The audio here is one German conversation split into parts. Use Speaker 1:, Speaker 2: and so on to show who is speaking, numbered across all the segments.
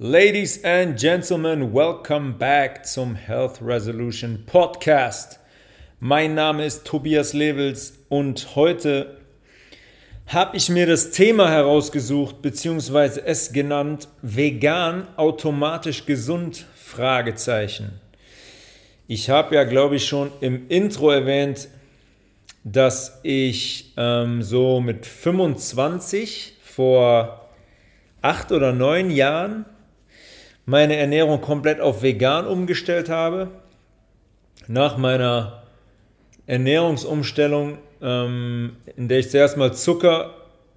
Speaker 1: Ladies and Gentlemen, welcome back zum Health Resolution Podcast. Mein Name ist Tobias Levels und heute habe ich mir das Thema herausgesucht, beziehungsweise es genannt, vegan automatisch gesund? Fragezeichen. Ich habe ja, glaube ich, schon im Intro erwähnt, dass ich ähm, so mit 25 vor acht oder neun Jahren meine Ernährung komplett auf vegan umgestellt habe. Nach meiner Ernährungsumstellung, ähm, in der ich zuerst mal Zucker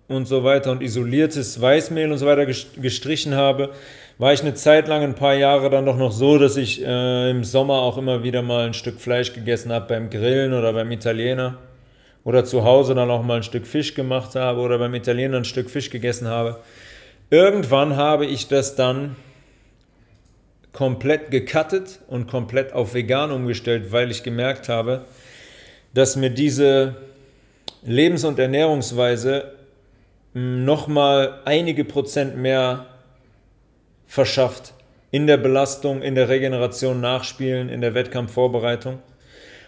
Speaker 1: und so weiter und isoliertes Weißmehl und so weiter gestrichen habe, war ich eine Zeit lang, ein paar Jahre dann doch noch so, dass ich äh, im Sommer auch immer wieder mal ein Stück Fleisch gegessen habe beim Grillen oder beim Italiener oder zu Hause dann auch mal ein Stück Fisch gemacht habe oder beim Italiener ein Stück Fisch gegessen habe. Irgendwann habe ich das dann komplett gecuttet und komplett auf vegan umgestellt, weil ich gemerkt habe, dass mir diese Lebens- und Ernährungsweise hm, nochmal einige Prozent mehr verschafft in der Belastung, in der Regeneration, Nachspielen, in der Wettkampfvorbereitung.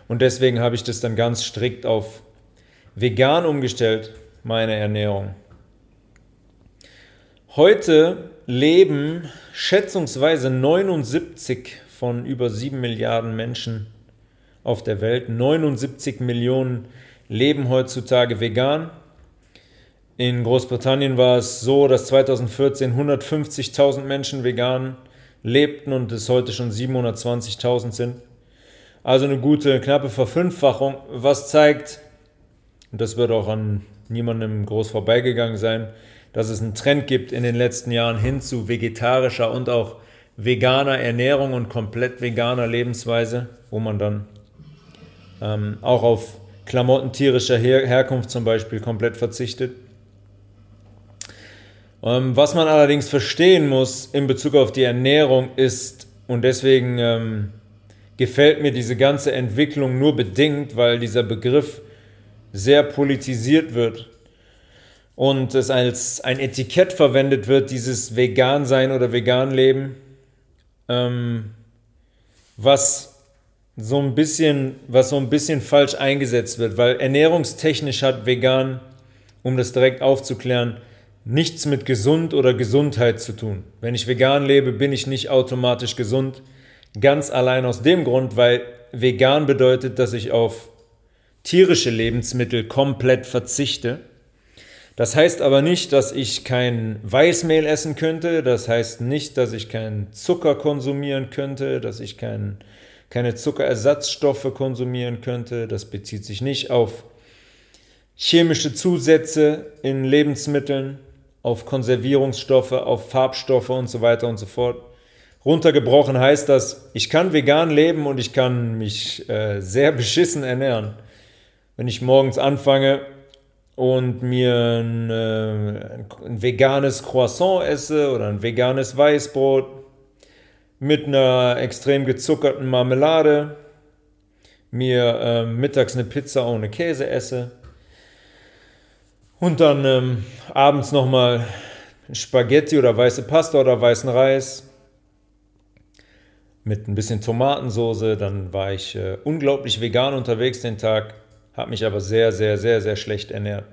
Speaker 1: Und deswegen habe ich das dann ganz strikt auf vegan umgestellt, meine Ernährung. Heute leben schätzungsweise 79 von über 7 Milliarden Menschen auf der Welt. 79 Millionen leben heutzutage vegan. In Großbritannien war es so, dass 2014 150.000 Menschen vegan lebten und es heute schon 720.000 sind. Also eine gute, knappe Verfünffachung, was zeigt, und das wird auch an niemandem groß vorbeigegangen sein, dass es einen Trend gibt in den letzten Jahren hin zu vegetarischer und auch veganer Ernährung und komplett veganer Lebensweise, wo man dann ähm, auch auf Klamotten tierischer Her Herkunft zum Beispiel komplett verzichtet. Ähm, was man allerdings verstehen muss in Bezug auf die Ernährung ist, und deswegen ähm, gefällt mir diese ganze Entwicklung nur bedingt, weil dieser Begriff sehr politisiert wird und es als ein Etikett verwendet wird, dieses Vegan-Sein oder Vegan-Leben, ähm, was so ein bisschen, was so ein bisschen falsch eingesetzt wird, weil ernährungstechnisch hat vegan, um das direkt aufzuklären, nichts mit gesund oder Gesundheit zu tun. Wenn ich vegan lebe, bin ich nicht automatisch gesund. Ganz allein aus dem Grund, weil vegan bedeutet, dass ich auf tierische Lebensmittel komplett verzichte das heißt aber nicht, dass ich kein Weißmehl essen könnte, das heißt nicht, dass ich keinen Zucker konsumieren könnte, dass ich kein, keine Zuckerersatzstoffe konsumieren könnte. Das bezieht sich nicht auf chemische Zusätze in Lebensmitteln, auf Konservierungsstoffe, auf Farbstoffe und so weiter und so fort. Runtergebrochen heißt das, ich kann vegan leben und ich kann mich äh, sehr beschissen ernähren. Wenn ich morgens anfange, und mir ein, äh, ein, veganes Croissant esse oder ein veganes Weißbrot mit einer extrem gezuckerten Marmelade, mir äh, mittags eine Pizza ohne Käse esse und dann ähm, abends nochmal Spaghetti oder weiße Pasta oder weißen Reis mit ein bisschen Tomatensoße, dann war ich äh, unglaublich vegan unterwegs den Tag habe mich aber sehr, sehr, sehr, sehr schlecht ernährt.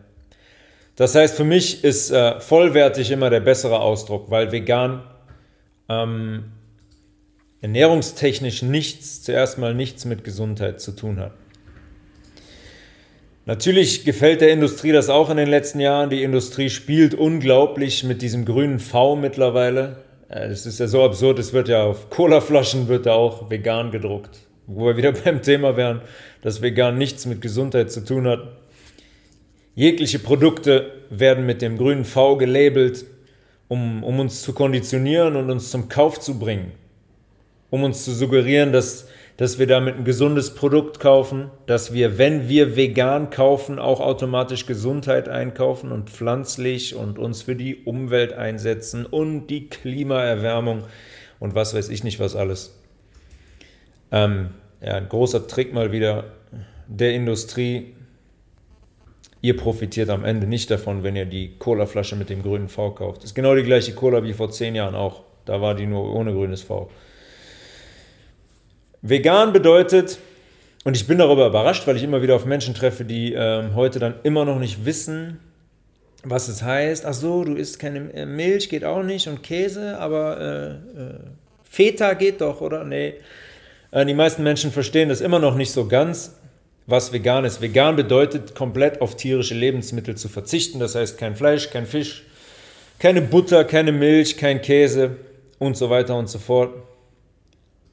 Speaker 1: Das heißt, für mich ist äh, vollwertig immer der bessere Ausdruck, weil vegan ähm, ernährungstechnisch nichts, zuerst mal nichts mit Gesundheit zu tun hat. Natürlich gefällt der Industrie das auch in den letzten Jahren. Die Industrie spielt unglaublich mit diesem grünen V mittlerweile. Es ist ja so absurd, es wird ja auf Colaflaschen wird da auch vegan gedruckt. Wo wir wieder beim Thema wären, dass vegan nichts mit Gesundheit zu tun hat. Jegliche Produkte werden mit dem grünen V gelabelt, um, um uns zu konditionieren und uns zum Kauf zu bringen. Um uns zu suggerieren, dass, dass wir damit ein gesundes Produkt kaufen, dass wir, wenn wir vegan kaufen, auch automatisch Gesundheit einkaufen und pflanzlich und uns für die Umwelt einsetzen und die Klimaerwärmung und was weiß ich nicht was alles. Ähm, ja, ein großer Trick mal wieder der Industrie. Ihr profitiert am Ende nicht davon, wenn ihr die Colaflasche mit dem grünen V kauft. Das ist genau die gleiche Cola wie vor zehn Jahren auch. Da war die nur ohne grünes V. Vegan bedeutet, und ich bin darüber überrascht, weil ich immer wieder auf Menschen treffe, die ähm, heute dann immer noch nicht wissen, was es heißt. Ach so, du isst keine äh, Milch, geht auch nicht und Käse, aber äh, äh, Feta geht doch, oder? Nee. Äh, die meisten Menschen verstehen das immer noch nicht so ganz, was vegan ist. Vegan bedeutet, komplett auf tierische Lebensmittel zu verzichten. Das heißt, kein Fleisch, kein Fisch, keine Butter, keine Milch, kein Käse und so weiter und so fort.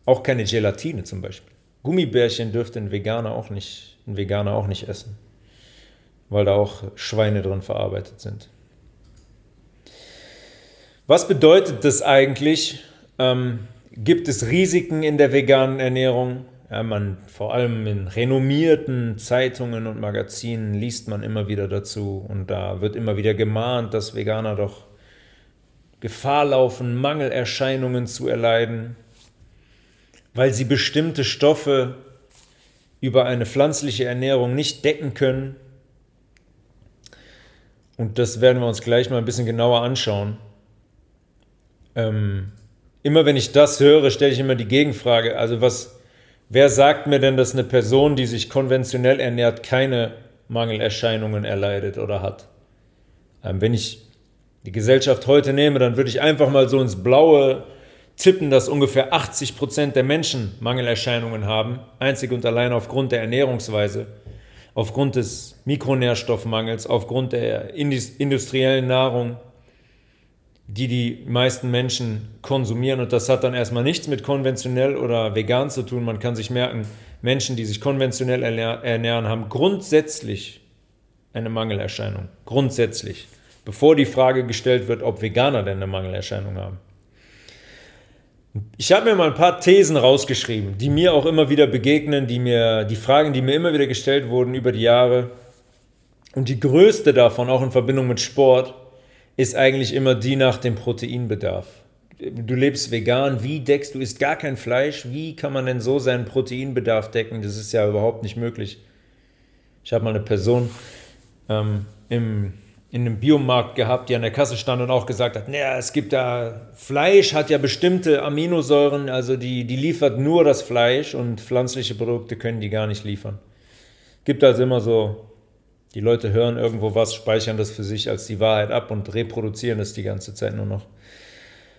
Speaker 1: Auch keine Gelatine zum Beispiel. Gummibärchen dürfte ein Veganer auch nicht, ein Veganer auch nicht essen, weil da auch Schweine drin verarbeitet sind. Was bedeutet das eigentlich? Ähm, gibt es Risiken in der veganen Ernährung? Ja, man, vor allem in renommierten Zeitungen und Magazinen liest man immer wieder dazu und da wird immer wieder gemahnt, dass Veganer doch Gefahr laufen, Mangelerscheinungen zu erleiden weil sie bestimmte Stoffe über eine pflanzliche Ernährung nicht decken können. Und das werden wir uns gleich mal ein bisschen genauer anschauen. Ähm, immer wenn ich das höre, stelle ich immer die Gegenfrage. Also was, wer sagt mir denn, dass eine Person, die sich konventionell ernährt, keine Mangelerscheinungen erleidet oder hat? Ähm, wenn ich die Gesellschaft heute nehme, dann würde ich einfach mal so ins Blaue tippen, dass ungefähr 80 Prozent der Menschen Mangelerscheinungen haben, einzig und allein aufgrund der Ernährungsweise, aufgrund des Mikronährstoffmangels, aufgrund der industriellen Nahrung, die die meisten Menschen konsumieren. Und das hat dann erstmal nichts mit konventionell oder vegan zu tun. Man kann sich merken, Menschen, die sich konventionell ernähren, haben grundsätzlich eine Mangelerscheinung. Grundsätzlich. Bevor die Frage gestellt wird, ob Veganer denn eine Mangelerscheinung haben. Ich habe mir mal ein paar Thesen rausgeschrieben, die mir auch immer wieder begegnen, die mir, die Fragen, die mir immer wieder gestellt wurden über die Jahre. Und die größte davon, auch in Verbindung mit Sport, ist eigentlich immer die nach dem Proteinbedarf. Du lebst vegan, wie deckst du, isst gar kein Fleisch, wie kann man denn so seinen Proteinbedarf decken? Das ist ja überhaupt nicht möglich. Ich habe mal eine Person ähm, im in einem Biomarkt gehabt, die an der Kasse stand und auch gesagt hat, naja, es gibt da, Fleisch hat ja bestimmte Aminosäuren, also die, die liefert nur das Fleisch und pflanzliche Produkte können die gar nicht liefern. Gibt also immer so, die Leute hören irgendwo was, speichern das für sich als die Wahrheit ab und reproduzieren das die ganze Zeit nur noch.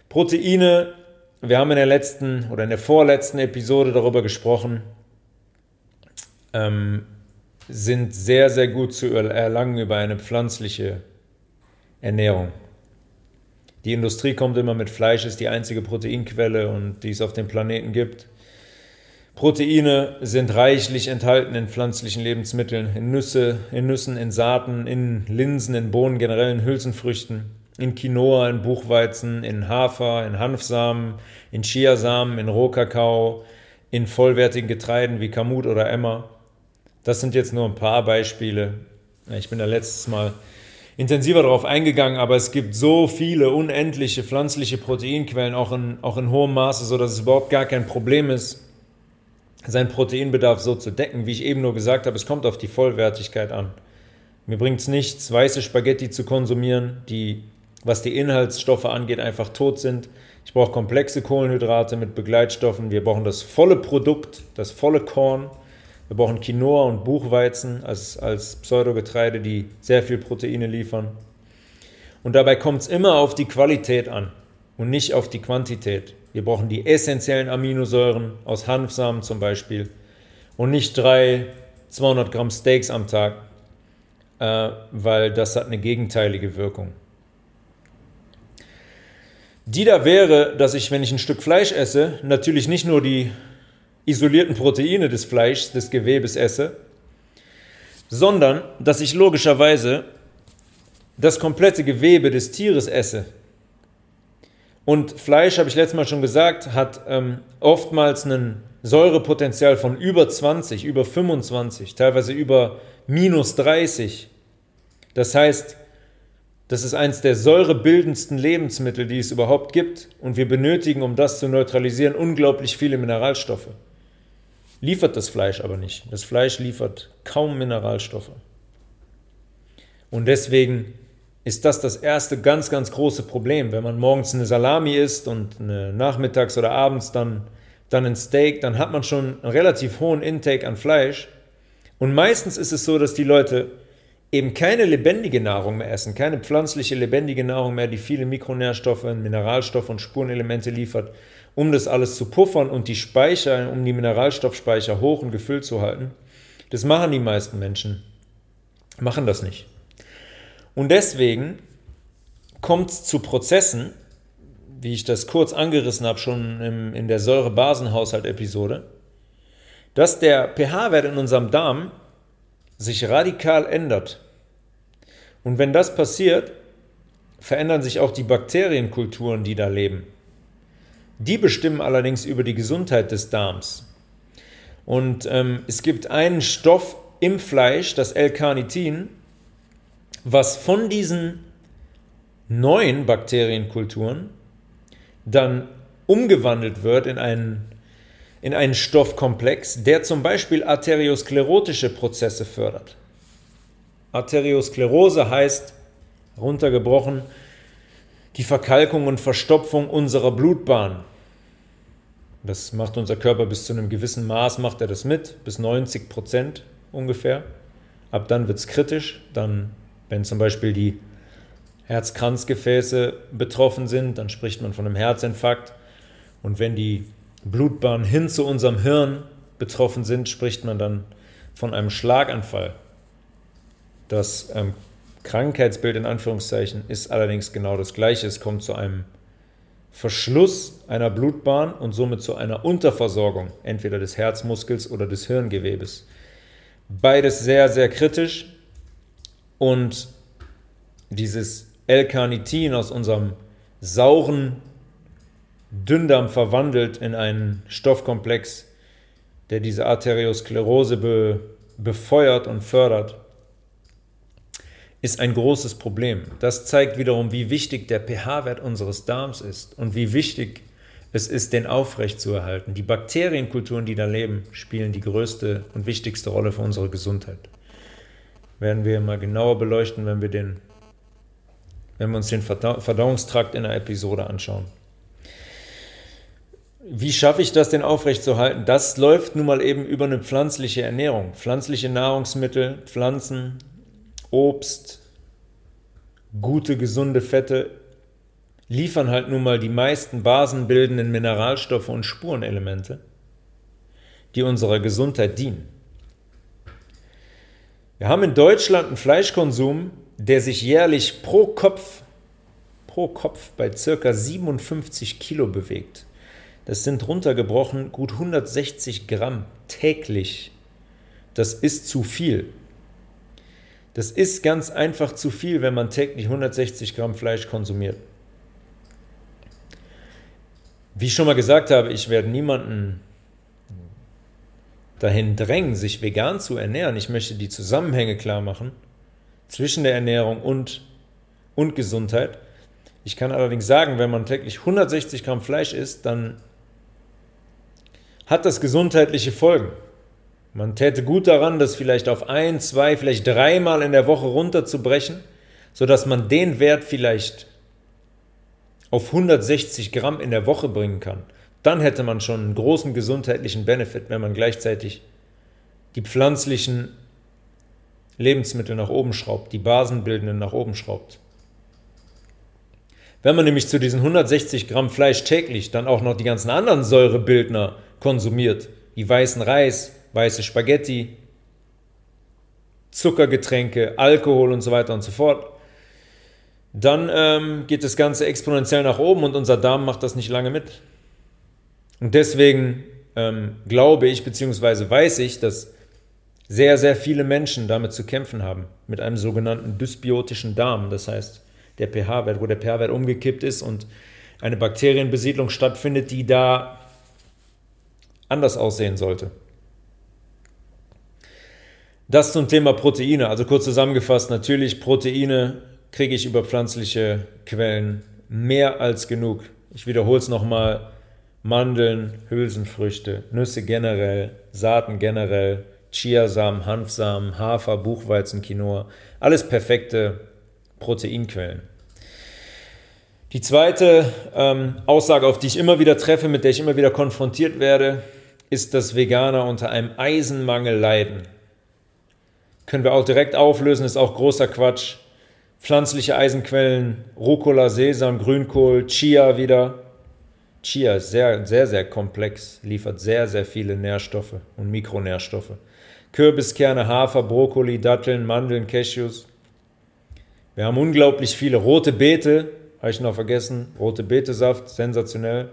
Speaker 1: Proteine, wir haben in der letzten oder in der vorletzten Episode darüber gesprochen, ähm, sind sehr, sehr gut zu erlangen über eine pflanzliche Ernährung. Die Industrie kommt immer mit Fleisch, ist die einzige Proteinquelle und die es auf dem Planeten gibt. Proteine sind reichlich enthalten in pflanzlichen Lebensmitteln, in Nüsse, in Nüssen, in Saaten, in Linsen, in Bohnen, generell in Hülsenfrüchten, in Quinoa, in Buchweizen, in Hafer, in Hanfsamen, in Chiasamen, in Rohkakao, in vollwertigen Getreiden wie Kamut oder Emmer. Das sind jetzt nur ein paar Beispiele. Ich bin da letztes Mal intensiver darauf eingegangen, aber es gibt so viele unendliche pflanzliche Proteinquellen, auch in, auch in hohem Maße, sodass es überhaupt gar kein Problem ist, seinen Proteinbedarf so zu decken. Wie ich eben nur gesagt habe, es kommt auf die Vollwertigkeit an. Mir bringt es nichts, weiße Spaghetti zu konsumieren, die, was die Inhaltsstoffe angeht, einfach tot sind. Ich brauche komplexe Kohlenhydrate mit Begleitstoffen. Wir brauchen das volle Produkt, das volle Korn. Wir brauchen Quinoa und Buchweizen als, als Pseudogetreide, die sehr viel Proteine liefern. Und dabei kommt es immer auf die Qualität an und nicht auf die Quantität. Wir brauchen die essentiellen Aminosäuren aus Hanfsamen zum Beispiel und nicht drei 200 Gramm Steaks am Tag, äh, weil das hat eine gegenteilige Wirkung. Die da wäre, dass ich, wenn ich ein Stück Fleisch esse, natürlich nicht nur die isolierten Proteine des Fleischs, des Gewebes esse, sondern dass ich logischerweise das komplette Gewebe des Tieres esse. Und Fleisch, habe ich letztes Mal schon gesagt, hat ähm, oftmals ein Säurepotenzial von über 20, über 25, teilweise über minus 30. Das heißt, das ist eines der säurebildendsten Lebensmittel, die es überhaupt gibt. Und wir benötigen, um das zu neutralisieren, unglaublich viele Mineralstoffe liefert das Fleisch aber nicht. Das Fleisch liefert kaum Mineralstoffe. Und deswegen ist das das erste ganz, ganz große Problem. Wenn man morgens eine Salami isst und nachmittags oder abends dann, dann ein Steak, dann hat man schon einen relativ hohen Intake an Fleisch. Und meistens ist es so, dass die Leute eben keine lebendige Nahrung mehr essen, keine pflanzliche lebendige Nahrung mehr, die viele Mikronährstoffe, Mineralstoffe und Spurenelemente liefert, um das alles zu puffern und die Speicher, um die Mineralstoffspeicher hoch und gefüllt zu halten. Das machen die meisten Menschen, machen das nicht. Und deswegen kommt es zu Prozessen, wie ich das kurz angerissen habe, schon im, in der Säure-Basen-Haushalt-Episode, dass der pH-Wert in unserem Darm sich radikal ändert. Und wenn das passiert, verändern sich auch die Bakterienkulturen, die da leben. Die bestimmen allerdings über die Gesundheit des Darms. Und ähm, es gibt einen Stoff im Fleisch, das L-Carnitin, was von diesen neuen Bakterienkulturen dann umgewandelt wird in einen, in einen Stoffkomplex, der zum Beispiel arteriosklerotische Prozesse fördert. Arteriosklerose heißt, runtergebrochen, die Verkalkung und Verstopfung unserer Blutbahn. Das macht unser Körper bis zu einem gewissen Maß, macht er das mit, bis 90 Prozent ungefähr. Ab dann wird es kritisch, dann wenn zum Beispiel die Herzkranzgefäße betroffen sind, dann spricht man von einem Herzinfarkt. Und wenn die Blutbahnen hin zu unserem Hirn betroffen sind, spricht man dann von einem Schlaganfall. Das ähm, Krankheitsbild in Anführungszeichen ist allerdings genau das gleiche. Es kommt zu einem Verschluss einer Blutbahn und somit zu einer Unterversorgung entweder des Herzmuskels oder des Hirngewebes. Beides sehr, sehr kritisch und dieses L-Carnitin aus unserem sauren Dünndarm verwandelt in einen Stoffkomplex, der diese Arteriosklerose be befeuert und fördert, ist ein großes Problem. Das zeigt wiederum, wie wichtig der pH-Wert unseres Darms ist und wie wichtig es ist, den aufrechtzuerhalten. Die Bakterienkulturen, die da leben, spielen die größte und wichtigste Rolle für unsere Gesundheit werden wir mal genauer beleuchten, wenn wir, den, wenn wir uns den Verdauungstrakt in der Episode anschauen. Wie schaffe ich das denn aufrechtzuerhalten? Das läuft nun mal eben über eine pflanzliche Ernährung. Pflanzliche Nahrungsmittel, Pflanzen, Obst, gute, gesunde Fette liefern halt nun mal die meisten basenbildenden Mineralstoffe und Spurenelemente, die unserer Gesundheit dienen. Wir haben in Deutschland einen Fleischkonsum, der sich jährlich pro Kopf, pro Kopf bei ca. 57 Kilo bewegt. Das sind runtergebrochen gut 160 Gramm täglich. Das ist zu viel. Das ist ganz einfach zu viel, wenn man täglich 160 Gramm Fleisch konsumiert. Wie ich schon mal gesagt habe, ich werde niemanden dahin drängen, sich vegan zu ernähren. Ich möchte die Zusammenhänge klar machen zwischen der Ernährung und, und Gesundheit. Ich kann allerdings sagen, wenn man täglich 160 Gramm Fleisch isst, dann hat das gesundheitliche Folgen. Man täte gut daran, das vielleicht auf ein, zwei, vielleicht dreimal in der Woche runterzubrechen, sodass man den Wert vielleicht auf 160 Gramm in der Woche bringen kann dann hätte man schon einen großen gesundheitlichen Benefit, wenn man gleichzeitig die pflanzlichen Lebensmittel nach oben schraubt, die basenbildenden nach oben schraubt. Wenn man nämlich zu diesen 160 Gramm Fleisch täglich dann auch noch die ganzen anderen Säurebildner konsumiert, wie weißen Reis, weiße Spaghetti, Zuckergetränke, Alkohol und so weiter und so fort, dann ähm, geht das Ganze exponentiell nach oben und unser Darm macht das nicht lange mit. Und deswegen ähm, glaube ich, beziehungsweise weiß ich, dass sehr, sehr viele Menschen damit zu kämpfen haben, mit einem sogenannten dysbiotischen Darm. Das heißt, der pH-Wert, wo der pH-Wert umgekippt ist und eine Bakterienbesiedlung stattfindet, die da anders aussehen sollte. Das zum Thema Proteine. Also kurz zusammengefasst, natürlich Proteine kriege ich über pflanzliche Quellen mehr als genug. Ich wiederhole es nochmal. Mandeln, Hülsenfrüchte, Nüsse generell, Saaten generell, Chiasamen, Hanfsamen, Hafer, Buchweizen, Quinoa, alles perfekte Proteinquellen. Die zweite ähm, Aussage, auf die ich immer wieder treffe, mit der ich immer wieder konfrontiert werde, ist, dass Veganer unter einem Eisenmangel leiden. Können wir auch direkt auflösen, ist auch großer Quatsch. Pflanzliche Eisenquellen, Rucola, Sesam, Grünkohl, Chia wieder. Chia ist sehr, sehr, sehr komplex, liefert sehr, sehr viele Nährstoffe und Mikronährstoffe. Kürbiskerne, Hafer, Brokkoli, Datteln, Mandeln, Cashews. Wir haben unglaublich viele rote Beete, habe ich noch vergessen. Rote Betesaft, sensationell.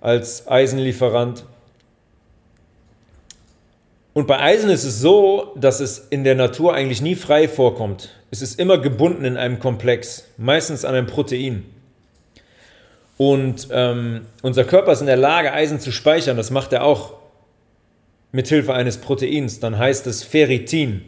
Speaker 1: Als Eisenlieferant. Und bei Eisen ist es so, dass es in der Natur eigentlich nie frei vorkommt. Es ist immer gebunden in einem Komplex, meistens an einem Protein. Und ähm, unser Körper ist in der Lage, Eisen zu speichern. Das macht er auch mit Hilfe eines Proteins. Dann heißt es Ferritin.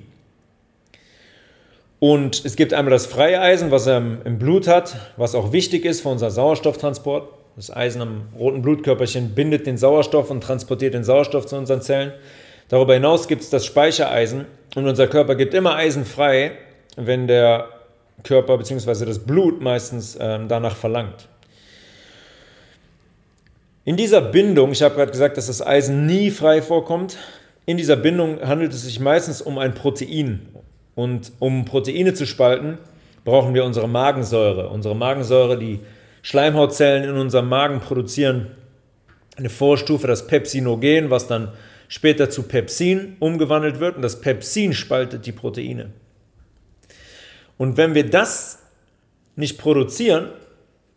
Speaker 1: Und es gibt einmal das freie Eisen, was er im Blut hat, was auch wichtig ist für unser Sauerstofftransport. Das Eisen am roten Blutkörperchen bindet den Sauerstoff und transportiert den Sauerstoff zu unseren Zellen. Darüber hinaus gibt es das Speichereisen und unser Körper gibt immer Eisen frei, wenn der Körper bzw. das Blut meistens äh, danach verlangt. In dieser Bindung, ich habe gerade gesagt, dass das Eisen nie frei vorkommt, in dieser Bindung handelt es sich meistens um ein Protein. Und um Proteine zu spalten, brauchen wir unsere Magensäure. Unsere Magensäure, die Schleimhautzellen in unserem Magen produzieren eine Vorstufe, das Pepsinogen, was dann später zu Pepsin umgewandelt wird. Und das Pepsin spaltet die Proteine. Und wenn wir das nicht produzieren,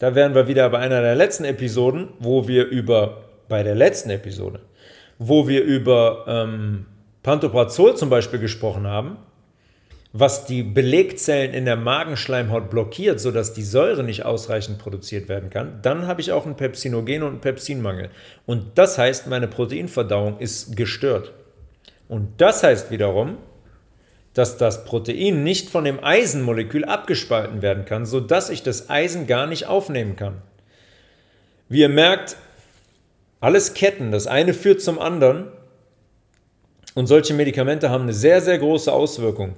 Speaker 1: da wären wir wieder bei einer der letzten Episoden, wo wir über, bei der letzten Episode, wo wir über ähm, Pantoprazol zum Beispiel gesprochen haben, was die Belegzellen in der Magenschleimhaut blockiert, sodass die Säure nicht ausreichend produziert werden kann, dann habe ich auch einen Pepsinogen und einen Pepsinmangel. Und das heißt, meine Proteinverdauung ist gestört. Und das heißt wiederum, dass das Protein nicht von dem Eisenmolekül abgespalten werden kann, sodass ich das Eisen gar nicht aufnehmen kann. Wie ihr merkt, alles Ketten, das eine führt zum anderen und solche Medikamente haben eine sehr, sehr große Auswirkung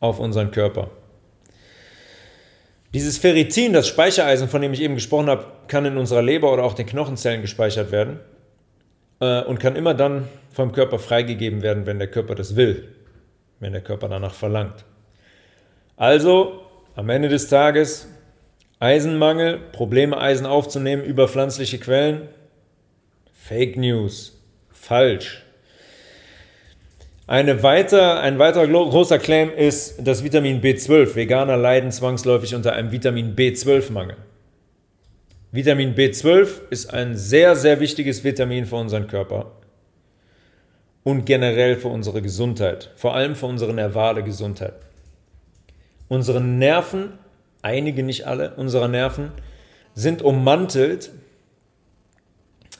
Speaker 1: auf unseren Körper. Dieses Ferritin, das Speichereisen, von dem ich eben gesprochen habe, kann in unserer Leber oder auch den Knochenzellen gespeichert werden äh, und kann immer dann vom Körper freigegeben werden, wenn der Körper das will wenn der Körper danach verlangt. Also am Ende des Tages Eisenmangel, Probleme Eisen aufzunehmen über pflanzliche Quellen, Fake News, falsch. Eine weiter, ein weiterer großer Claim ist das Vitamin B12. Veganer leiden zwangsläufig unter einem Vitamin B12-Mangel. Vitamin B12 ist ein sehr, sehr wichtiges Vitamin für unseren Körper und generell für unsere Gesundheit, vor allem für unsere nervale Gesundheit. Unsere Nerven, einige nicht alle, unserer Nerven sind ummantelt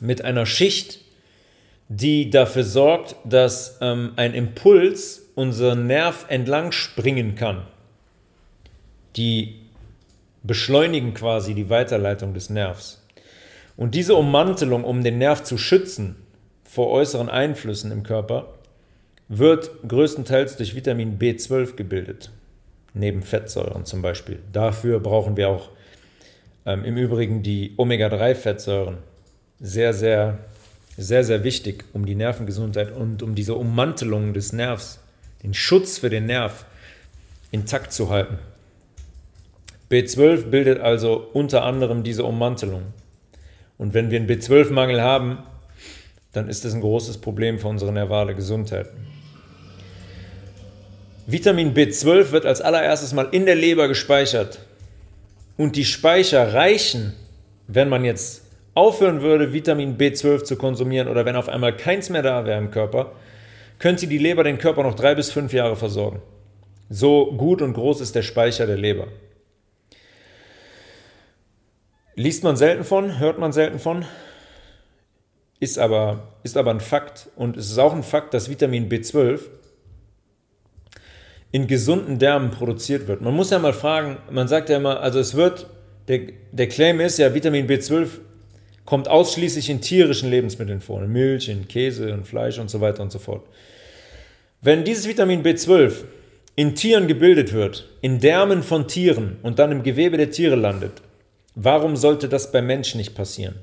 Speaker 1: mit einer Schicht, die dafür sorgt, dass ähm, ein Impuls unseren Nerv entlang springen kann. Die beschleunigen quasi die Weiterleitung des Nervs. Und diese Ummantelung, um den Nerv zu schützen, vor äußeren Einflüssen im Körper wird größtenteils durch Vitamin B12 gebildet, neben Fettsäuren zum Beispiel. Dafür brauchen wir auch ähm, im Übrigen die Omega-3-Fettsäuren. Sehr, sehr, sehr, sehr wichtig, um die Nervengesundheit und um diese Ummantelung des Nervs, den Schutz für den Nerv intakt zu halten. B12 bildet also unter anderem diese Ummantelung. Und wenn wir einen B12-Mangel haben, dann ist das ein großes Problem für unsere nervale Gesundheit. Vitamin B12 wird als allererstes mal in der Leber gespeichert. Und die Speicher reichen, wenn man jetzt aufhören würde, Vitamin B12 zu konsumieren oder wenn auf einmal keins mehr da wäre im Körper, könnte die Leber den Körper noch drei bis fünf Jahre versorgen. So gut und groß ist der Speicher der Leber. Liest man selten von, hört man selten von, ist aber, ist aber ein Fakt. Und es ist auch ein Fakt, dass Vitamin B12 in gesunden Därmen produziert wird. Man muss ja mal fragen, man sagt ja immer, also es wird, der, der Claim ist ja, Vitamin B12 kommt ausschließlich in tierischen Lebensmitteln vor, in Milch, in Käse, in Fleisch und so weiter und so fort. Wenn dieses Vitamin B12 in Tieren gebildet wird, in Därmen von Tieren und dann im Gewebe der Tiere landet, warum sollte das beim Menschen nicht passieren?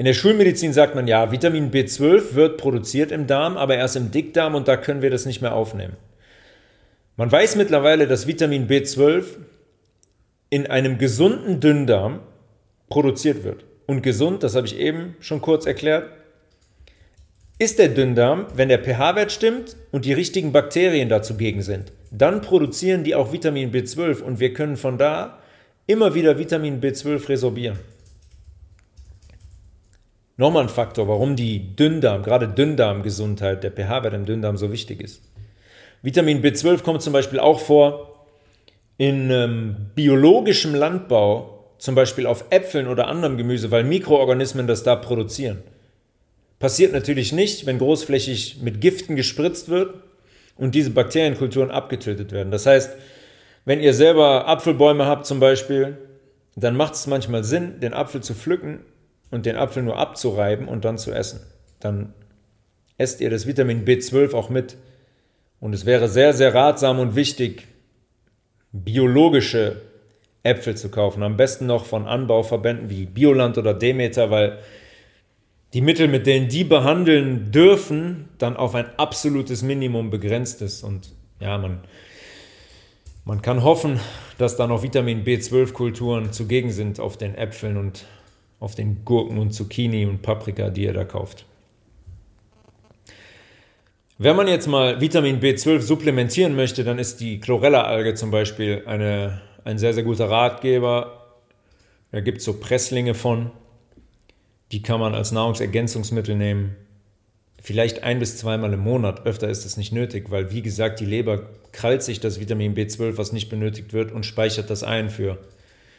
Speaker 1: In der Schulmedizin sagt man ja, Vitamin B12 wird produziert im Darm, aber erst im Dickdarm und da können wir das nicht mehr aufnehmen. Man weiß mittlerweile, dass Vitamin B12 in einem gesunden Dünndarm produziert wird. Und gesund, das habe ich eben schon kurz erklärt, ist der Dünndarm, wenn der pH-Wert stimmt und die richtigen Bakterien dazugegen sind. Dann produzieren die auch Vitamin B12 und wir können von da immer wieder Vitamin B12 resorbieren. Nochmal ein Faktor, warum die Dünndarm, gerade Dünndarmgesundheit, der pH-Wert im Dünndarm so wichtig ist. Vitamin B12 kommt zum Beispiel auch vor in ähm, biologischem Landbau, zum Beispiel auf Äpfeln oder anderem Gemüse, weil Mikroorganismen das da produzieren. Passiert natürlich nicht, wenn großflächig mit Giften gespritzt wird und diese Bakterienkulturen abgetötet werden. Das heißt, wenn ihr selber Apfelbäume habt zum Beispiel, dann macht es manchmal Sinn, den Apfel zu pflücken und den Apfel nur abzureiben und dann zu essen. Dann esst ihr das Vitamin B12 auch mit. Und es wäre sehr, sehr ratsam und wichtig, biologische Äpfel zu kaufen. Am besten noch von Anbauverbänden wie Bioland oder Demeter, weil die Mittel, mit denen die behandeln dürfen, dann auf ein absolutes Minimum begrenzt ist. Und ja, man, man kann hoffen, dass da noch Vitamin B12-Kulturen zugegen sind auf den Äpfeln und auf den Gurken und Zucchini und Paprika, die ihr da kauft. Wenn man jetzt mal Vitamin B12 supplementieren möchte, dann ist die Chlorella-Alge zum Beispiel eine, ein sehr, sehr guter Ratgeber. Da gibt es so Presslinge von. Die kann man als Nahrungsergänzungsmittel nehmen. Vielleicht ein bis zweimal im Monat. Öfter ist es nicht nötig, weil, wie gesagt, die Leber krallt sich das Vitamin B12, was nicht benötigt wird, und speichert das ein für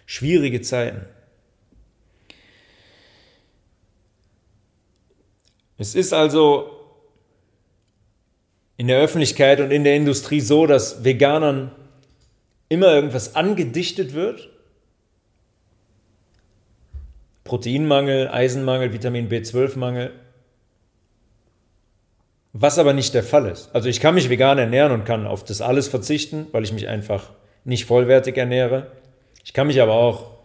Speaker 1: schwierige Zeiten. Es ist also in der Öffentlichkeit und in der Industrie so, dass Veganern immer irgendwas angedichtet wird. Proteinmangel, Eisenmangel, Vitamin B12-Mangel. Was aber nicht der Fall ist. Also ich kann mich vegan ernähren und kann auf das alles verzichten, weil ich mich einfach nicht vollwertig ernähre. Ich kann mich aber auch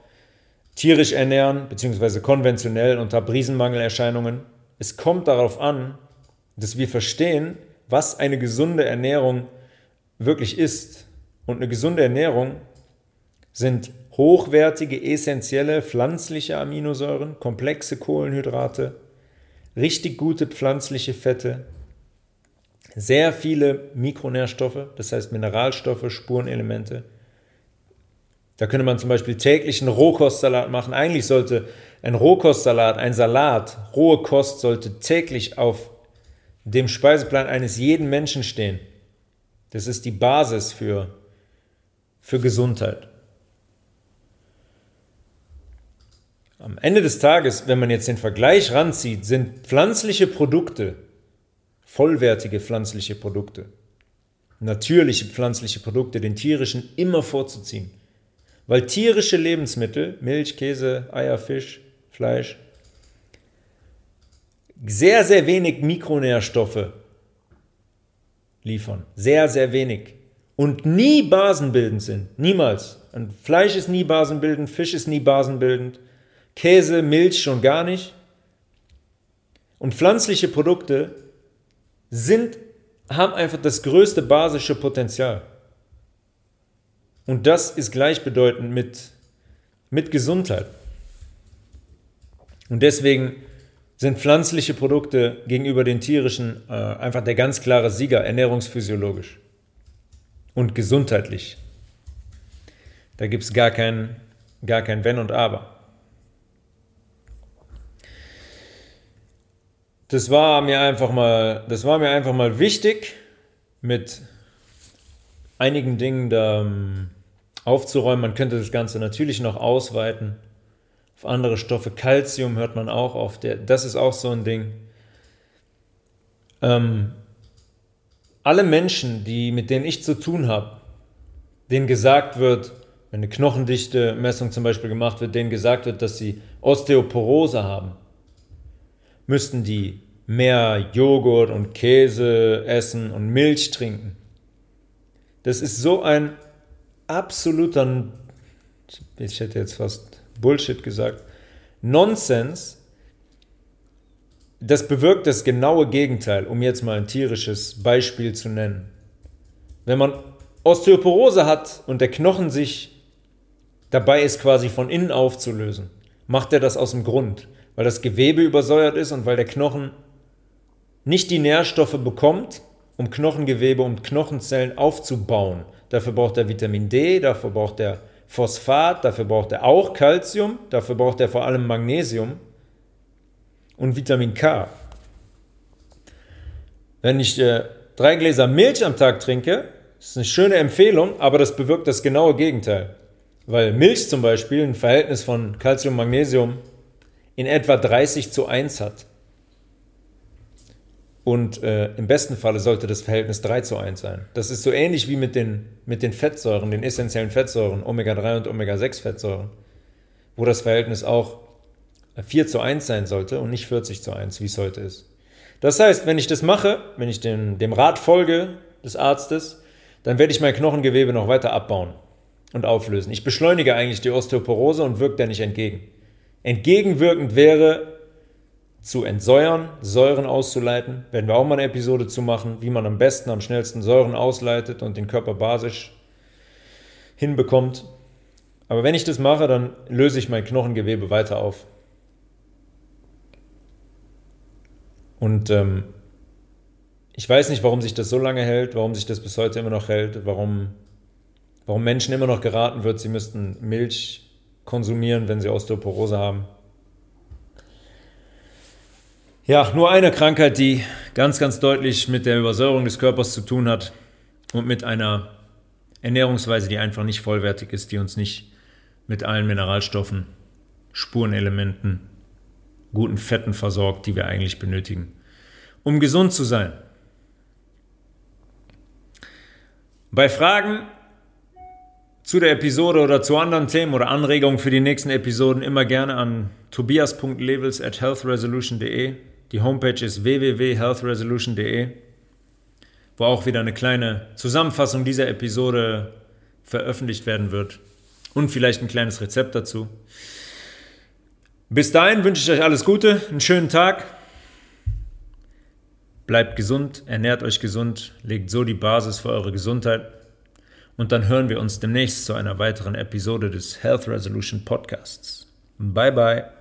Speaker 1: tierisch ernähren, beziehungsweise konventionell und habe Riesenmangelerscheinungen. Es kommt darauf an, dass wir verstehen, was eine gesunde Ernährung wirklich ist. Und eine gesunde Ernährung sind hochwertige, essentielle pflanzliche Aminosäuren, komplexe Kohlenhydrate, richtig gute pflanzliche Fette, sehr viele Mikronährstoffe, das heißt Mineralstoffe, Spurenelemente. Da könnte man zum Beispiel täglich einen Rohkostsalat machen. Eigentlich sollte ein Rohkostsalat, ein Salat, rohe Kost sollte täglich auf dem Speiseplan eines jeden Menschen stehen. Das ist die Basis für, für Gesundheit. Am Ende des Tages, wenn man jetzt den Vergleich ranzieht, sind pflanzliche Produkte, vollwertige pflanzliche Produkte, natürliche pflanzliche Produkte den tierischen immer vorzuziehen. Weil tierische Lebensmittel, Milch, Käse, Eier, Fisch, Fleisch, sehr, sehr wenig Mikronährstoffe liefern. Sehr, sehr wenig. Und nie basenbildend sind. Niemals. Und Fleisch ist nie basenbildend, Fisch ist nie basenbildend, Käse, Milch schon gar nicht. Und pflanzliche Produkte sind, haben einfach das größte basische Potenzial. Und das ist gleichbedeutend mit, mit Gesundheit. Und deswegen sind pflanzliche Produkte gegenüber den tierischen äh, einfach der ganz klare Sieger, ernährungsphysiologisch und gesundheitlich. Da gibt es gar kein, gar kein Wenn und Aber. Das war mir einfach mal, das war mir einfach mal wichtig, mit einigen Dingen da um, aufzuräumen. Man könnte das Ganze natürlich noch ausweiten auf andere Stoffe. Calcium hört man auch auf. Der, das ist auch so ein Ding. Ähm, alle Menschen, die, mit denen ich zu tun habe, denen gesagt wird, wenn eine Knochendichte-Messung zum Beispiel gemacht wird, denen gesagt wird, dass sie Osteoporose haben, müssten die mehr Joghurt und Käse essen und Milch trinken. Das ist so ein absoluter, ich hätte jetzt fast Bullshit gesagt, Nonsens. Das bewirkt das genaue Gegenteil, um jetzt mal ein tierisches Beispiel zu nennen. Wenn man Osteoporose hat und der Knochen sich dabei ist, quasi von innen aufzulösen, macht er das aus dem Grund, weil das Gewebe übersäuert ist und weil der Knochen nicht die Nährstoffe bekommt, um Knochengewebe und Knochenzellen aufzubauen. Dafür braucht er Vitamin D, dafür braucht er Phosphat, dafür braucht er auch Calcium, dafür braucht er vor allem Magnesium und Vitamin K. Wenn ich äh, drei Gläser Milch am Tag trinke, ist eine schöne Empfehlung, aber das bewirkt das genaue Gegenteil. Weil Milch zum Beispiel ein Verhältnis von Calcium Magnesium in etwa 30 zu 1 hat. Und äh, im besten Falle sollte das Verhältnis 3 zu 1 sein. Das ist so ähnlich wie mit den, mit den Fettsäuren, den essentiellen Fettsäuren, Omega-3 und Omega-6-Fettsäuren, wo das Verhältnis auch 4 zu 1 sein sollte und nicht 40 zu 1, wie es heute ist. Das heißt, wenn ich das mache, wenn ich dem, dem Rat folge des Arztes, dann werde ich mein Knochengewebe noch weiter abbauen und auflösen. Ich beschleunige eigentlich die Osteoporose und wirke der nicht entgegen. Entgegenwirkend wäre, zu entsäuern, Säuren auszuleiten. Werden wir auch mal eine Episode zu machen, wie man am besten, am schnellsten Säuren ausleitet und den Körper basisch hinbekommt. Aber wenn ich das mache, dann löse ich mein Knochengewebe weiter auf. Und ähm, ich weiß nicht, warum sich das so lange hält, warum sich das bis heute immer noch hält, warum, warum Menschen immer noch geraten wird, sie müssten Milch konsumieren, wenn sie Osteoporose haben. Ja, nur eine Krankheit, die ganz, ganz deutlich mit der Übersäuerung des Körpers zu tun hat und mit einer Ernährungsweise, die einfach nicht vollwertig ist, die uns nicht mit allen Mineralstoffen, Spurenelementen, guten Fetten versorgt, die wir eigentlich benötigen, um gesund zu sein. Bei Fragen zu der Episode oder zu anderen Themen oder Anregungen für die nächsten Episoden immer gerne an tobias.levels at healthresolution.de die Homepage ist www.healthresolution.de, wo auch wieder eine kleine Zusammenfassung dieser Episode veröffentlicht werden wird und vielleicht ein kleines Rezept dazu. Bis dahin wünsche ich euch alles Gute, einen schönen Tag. Bleibt gesund, ernährt euch gesund, legt so die Basis für eure Gesundheit. Und dann hören wir uns demnächst zu einer weiteren Episode des Health Resolution Podcasts. Bye bye.